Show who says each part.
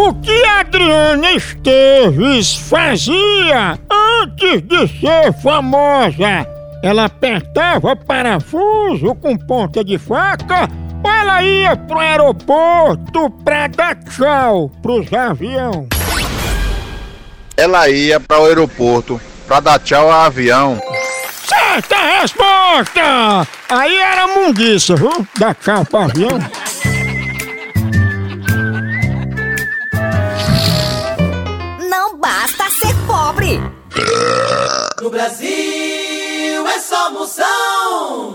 Speaker 1: O que Adriana Esteves fazia antes de ser famosa? Ela apertava parafuso com ponta de faca ou ela ia pro aeroporto pra dar tchau pros aviões?
Speaker 2: Ela ia para o aeroporto para dar tchau ao avião.
Speaker 1: Certa resposta! Aí era mundiça, viu? Dar tchau pro avião.
Speaker 3: No Brasil é só moção.